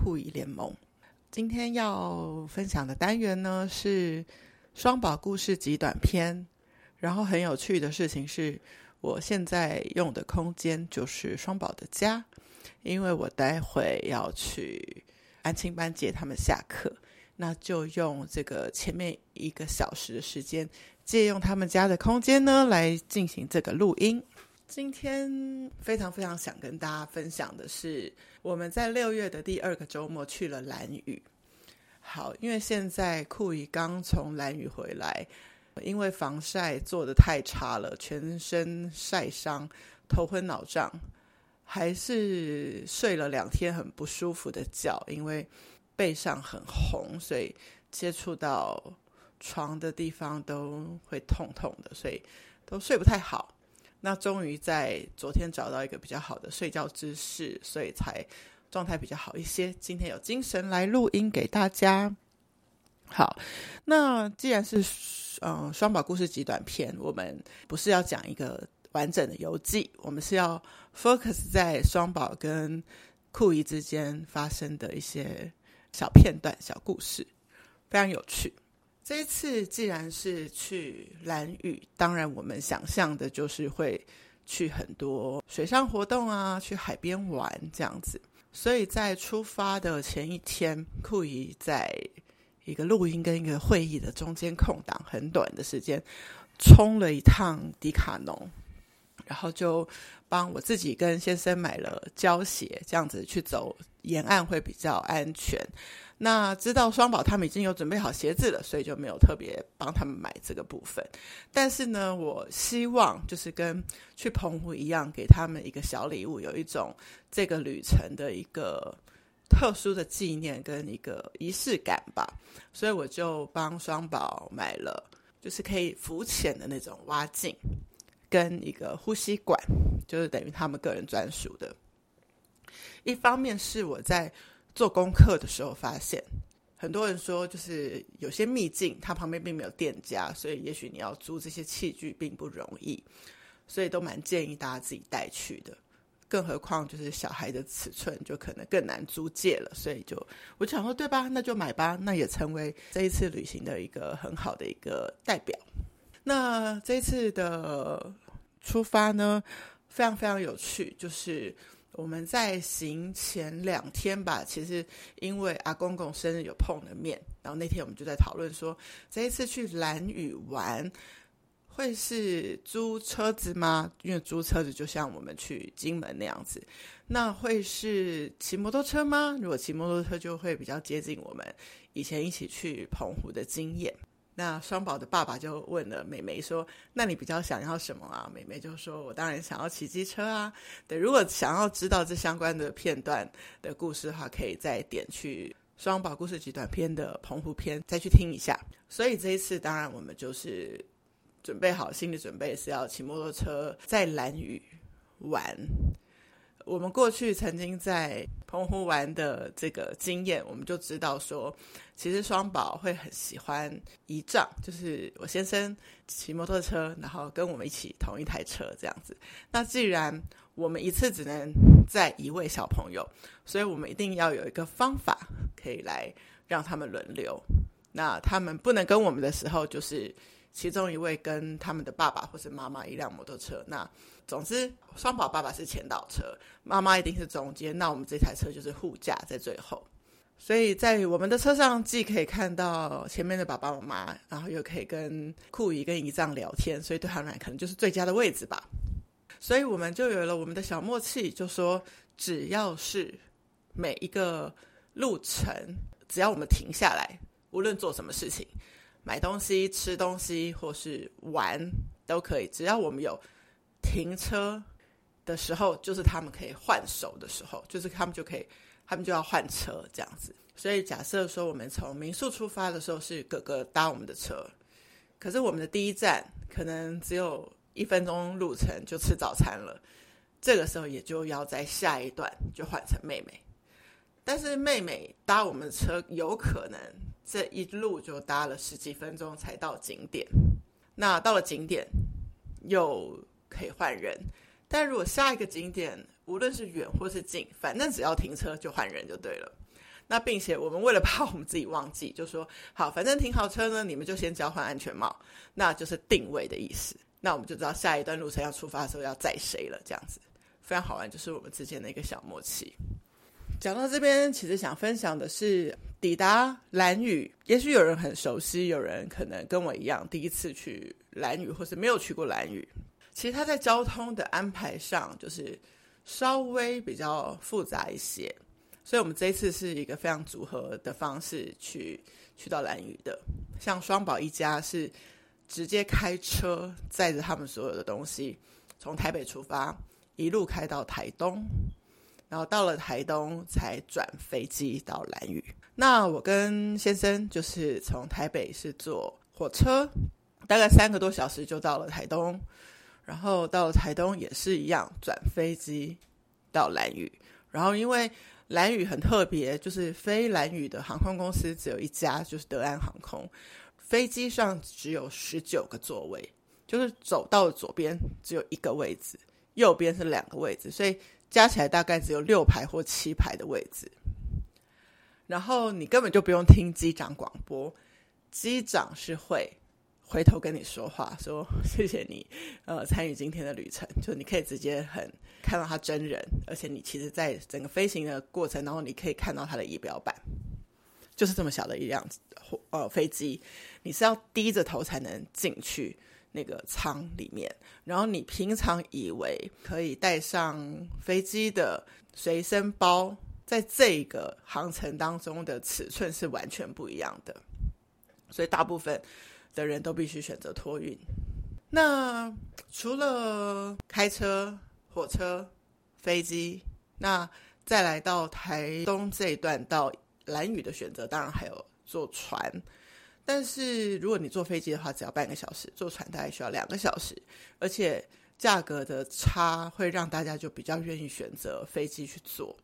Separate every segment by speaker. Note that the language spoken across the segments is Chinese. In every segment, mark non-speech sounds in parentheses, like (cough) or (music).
Speaker 1: 欢迎回到酷姨联盟。今天要分享的单元呢是双宝故事集短篇。然后很有趣的事情是，我现在用的空间就是双宝的家，因为我待会要去安亲班接他们下课，那就用这个前面一个小时的时间，借用他们家的空间呢来进行这个录音。今天非常非常想跟大家分享的是，我们在六月的第二个周末去了兰屿。好，因为现在酷姨刚从兰屿回来。因为防晒做的太差了，全身晒伤，头昏脑胀，还是睡了两天很不舒服的觉，因为背上很红，所以接触到床的地方都会痛痛的，所以都睡不太好。那终于在昨天找到一个比较好的睡觉姿势，所以才状态比较好一些。今天有精神来录音给大家。好，那既然是嗯双宝故事集短片，我们不是要讲一个完整的游记，我们是要 focus 在双宝跟酷姨之间发生的一些小片段、小故事，非常有趣。这一次既然是去蓝屿，当然我们想象的就是会去很多水上活动啊，去海边玩这样子。所以在出发的前一天，酷姨在一个录音跟一个会议的中间空档很短的时间，冲了一趟迪卡侬，然后就帮我自己跟先生买了胶鞋，这样子去走沿岸会比较安全。那知道双宝他们已经有准备好鞋子了，所以就没有特别帮他们买这个部分。但是呢，我希望就是跟去澎湖一样，给他们一个小礼物，有一种这个旅程的一个。特殊的纪念跟一个仪式感吧，所以我就帮双宝买了，就是可以浮潜的那种蛙镜，跟一个呼吸管，就是等于他们个人专属的。一方面是我在做功课的时候发现，很多人说就是有些秘境它旁边并没有店家，所以也许你要租这些器具并不容易，所以都蛮建议大家自己带去的。更何况，就是小孩的尺寸就可能更难租借了，所以就我就想说，对吧？那就买吧，那也成为这一次旅行的一个很好的一个代表。那这次的出发呢，非常非常有趣，就是我们在行前两天吧，其实因为阿公公生日有碰了面，然后那天我们就在讨论说，这一次去兰屿玩。会是租车子吗？因为租车子就像我们去金门那样子。那会是骑摩托车吗？如果骑摩托车，就会比较接近我们以前一起去澎湖的经验。那双宝的爸爸就问了妹妹说：“那你比较想要什么啊？”妹妹就说：“我当然想要骑机车啊。”对，如果想要知道这相关的片段的故事的话，可以再点去双宝故事集短篇的澎湖篇再去听一下。所以这一次，当然我们就是。准备好心理准备是要骑摩托车在蓝屿玩。我们过去曾经在澎湖玩的这个经验，我们就知道说，其实双宝会很喜欢姨丈，就是我先生骑摩托车，然后跟我们一起同一台车这样子。那既然我们一次只能载一位小朋友，所以我们一定要有一个方法可以来让他们轮流。那他们不能跟我们的时候，就是。其中一位跟他们的爸爸或是妈妈一辆摩托车，那总之双宝爸爸是前导车，妈妈一定是中间，那我们这台车就是护驾在最后。所以在我们的车上，既可以看到前面的爸爸妈妈，然后又可以跟酷姨跟姨丈聊天，所以对他们来可能就是最佳的位置吧。所以我们就有了我们的小默契，就说只要是每一个路程，只要我们停下来，无论做什么事情。买东西、吃东西，或是玩都可以，只要我们有停车的时候，就是他们可以换手的时候，就是他们就可以，他们就要换车这样子。所以假设说我们从民宿出发的时候是哥哥搭我们的车，可是我们的第一站可能只有一分钟路程就吃早餐了，这个时候也就要在下一段就换成妹妹，但是妹妹搭我们的车有可能。这一路就搭了十几分钟才到景点，那到了景点又可以换人，但如果下一个景点无论是远或是近，反正只要停车就换人就对了。那并且我们为了怕我们自己忘记，就说好，反正停好车呢，你们就先交换安全帽，那就是定位的意思。那我们就知道下一段路程要出发的时候要载谁了，这样子非常好玩，就是我们之间的一个小默契。讲到这边，其实想分享的是抵达兰屿。也许有人很熟悉，有人可能跟我一样第一次去兰屿，或是没有去过兰屿。其实它在交通的安排上，就是稍微比较复杂一些。所以我们这一次是一个非常组合的方式去去到兰屿的。像双宝一家是直接开车载着他们所有的东西，从台北出发，一路开到台东。然后到了台东才转飞机到兰屿。那我跟先生就是从台北是坐火车，大概三个多小时就到了台东。然后到台东也是一样转飞机到兰屿。然后因为兰屿很特别，就是飞兰屿的航空公司只有一家，就是德安航空。飞机上只有十九个座位，就是走到左边只有一个位置，右边是两个位置，所以。加起来大概只有六排或七排的位置，然后你根本就不用听机长广播，机长是会回头跟你说话，说 (laughs) 谢谢你，呃，参与今天的旅程，就你可以直接很看到他真人，而且你其实，在整个飞行的过程当中，你可以看到他的仪表板，就是这么小的一辆呃飞机，你是要低着头才能进去。那个舱里面，然后你平常以为可以带上飞机的随身包，在这个航程当中的尺寸是完全不一样的，所以大部分的人都必须选择托运。那除了开车、火车、飞机，那再来到台东这一段到兰屿的选择，当然还有坐船。但是如果你坐飞机的话，只要半个小时；坐船大概需要两个小时，而且价格的差会让大家就比较愿意选择飞机去坐。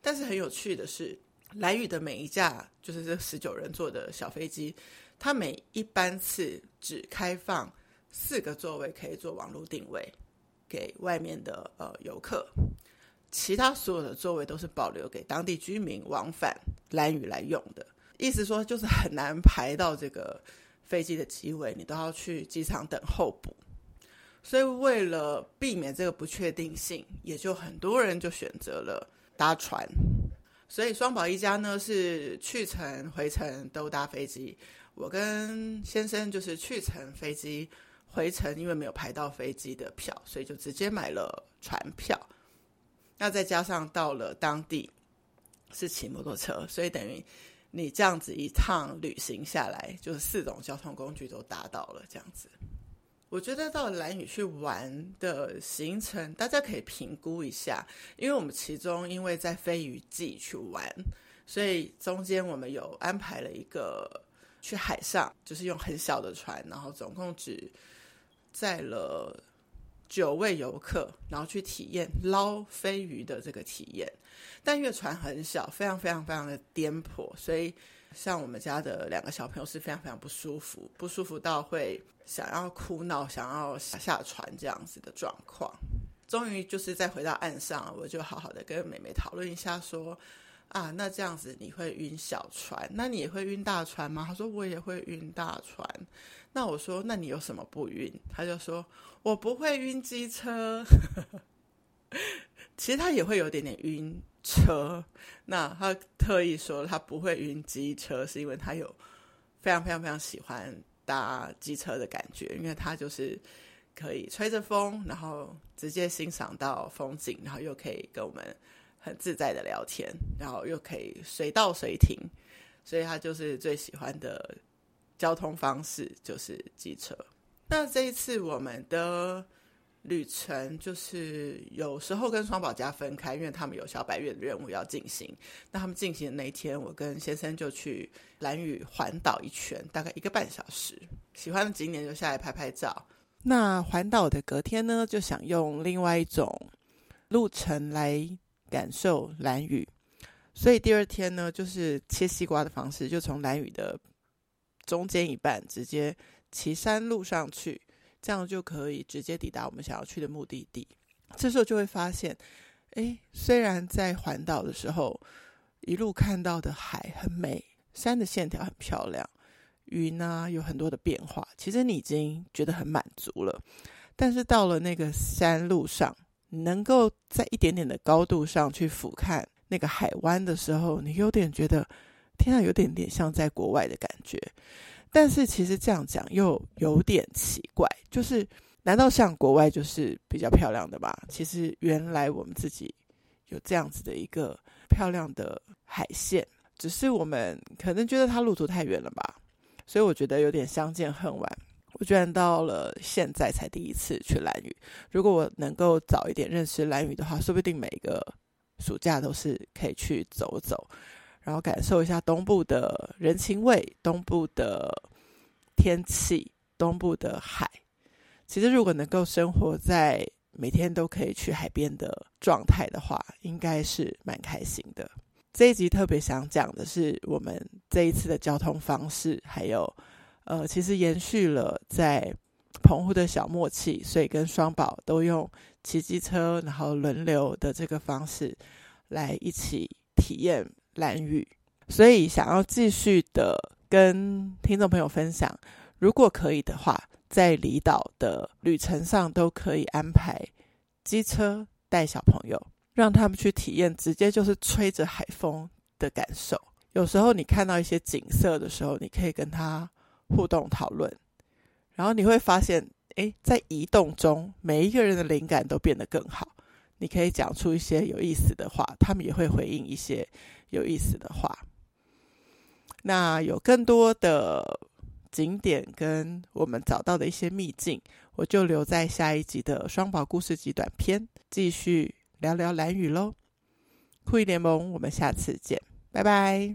Speaker 1: 但是很有趣的是，兰屿的每一架就是这十九人坐的小飞机，它每一班次只开放四个座位可以做网络定位给外面的呃游客，其他所有的座位都是保留给当地居民往返兰屿来用的。意思说，就是很难排到这个飞机的机位，你都要去机场等候补。所以，为了避免这个不确定性，也就很多人就选择了搭船。所以，双宝一家呢是去程、回程都搭飞机。我跟先生就是去程飞机，回程因为没有排到飞机的票，所以就直接买了船票。那再加上到了当地是骑摩托车，所以等于。你这样子一趟旅行下来，就是四种交通工具都搭到了。这样子，我觉得到兰屿去玩的行程，大家可以评估一下。因为我们其中因为在飞鱼季去玩，所以中间我们有安排了一个去海上，就是用很小的船，然后总共只载了九位游客，然后去体验捞飞鱼的这个体验。但因为船很小，非常非常非常的颠簸，所以像我们家的两个小朋友是非常非常不舒服，不舒服到会想要哭闹，想要下下船这样子的状况。终于就是再回到岸上，我就好好的跟美美讨论一下，说啊，那这样子你会晕小船，那你也会晕大船吗？他说我也会晕大船。那我说那你有什么不晕？他就说我不会晕机车。(laughs) 其实他也会有点点晕。车，那他特意说他不会晕机车，是因为他有非常非常非常喜欢搭机车的感觉，因为他就是可以吹着风，然后直接欣赏到风景，然后又可以跟我们很自在的聊天，然后又可以随到随停，所以他就是最喜欢的交通方式就是机车。那这一次我们的。旅程就是有时候跟双宝家分开，因为他们有小百月的任务要进行。那他们进行的那一天，我跟先生就去蓝屿环岛一圈，大概一个半小时。喜欢的景点就下来拍拍照。那环岛的隔天呢，就想用另外一种路程来感受蓝雨。所以第二天呢，就是切西瓜的方式，就从蓝雨的中间一半直接骑山路上去。这样就可以直接抵达我们想要去的目的地。这时候就会发现，诶，虽然在环岛的时候，一路看到的海很美，山的线条很漂亮，云呢有很多的变化，其实你已经觉得很满足了。但是到了那个山路上，能够在一点点的高度上去俯瞰那个海湾的时候，你有点觉得，天啊，有点点像在国外的感觉。但是其实这样讲又有点奇怪，就是难道像国外就是比较漂亮的吗？其实原来我们自己有这样子的一个漂亮的海线，只是我们可能觉得它路途太远了吧，所以我觉得有点相见恨晚。我居然到了现在才第一次去兰屿。如果我能够早一点认识兰屿的话，说不定每个暑假都是可以去走走，然后感受一下东部的人情味、东部的天气、东部的海。其实，如果能够生活在每天都可以去海边的状态的话，应该是蛮开心的。这一集特别想讲的是我们这一次的交通方式，还有。呃，其实延续了在澎湖的小默契，所以跟双宝都用骑机车，然后轮流的这个方式来一起体验蓝屿。所以想要继续的跟听众朋友分享，如果可以的话，在离岛的旅程上都可以安排机车带小朋友，让他们去体验直接就是吹着海风的感受。有时候你看到一些景色的时候，你可以跟他。互动讨论，然后你会发现，诶，在移动中，每一个人的灵感都变得更好。你可以讲出一些有意思的话，他们也会回应一些有意思的话。那有更多的景点跟我们找到的一些秘境，我就留在下一集的双宝故事集短篇，继续聊聊蓝雨喽。酷艺联盟，我们下次见，拜拜。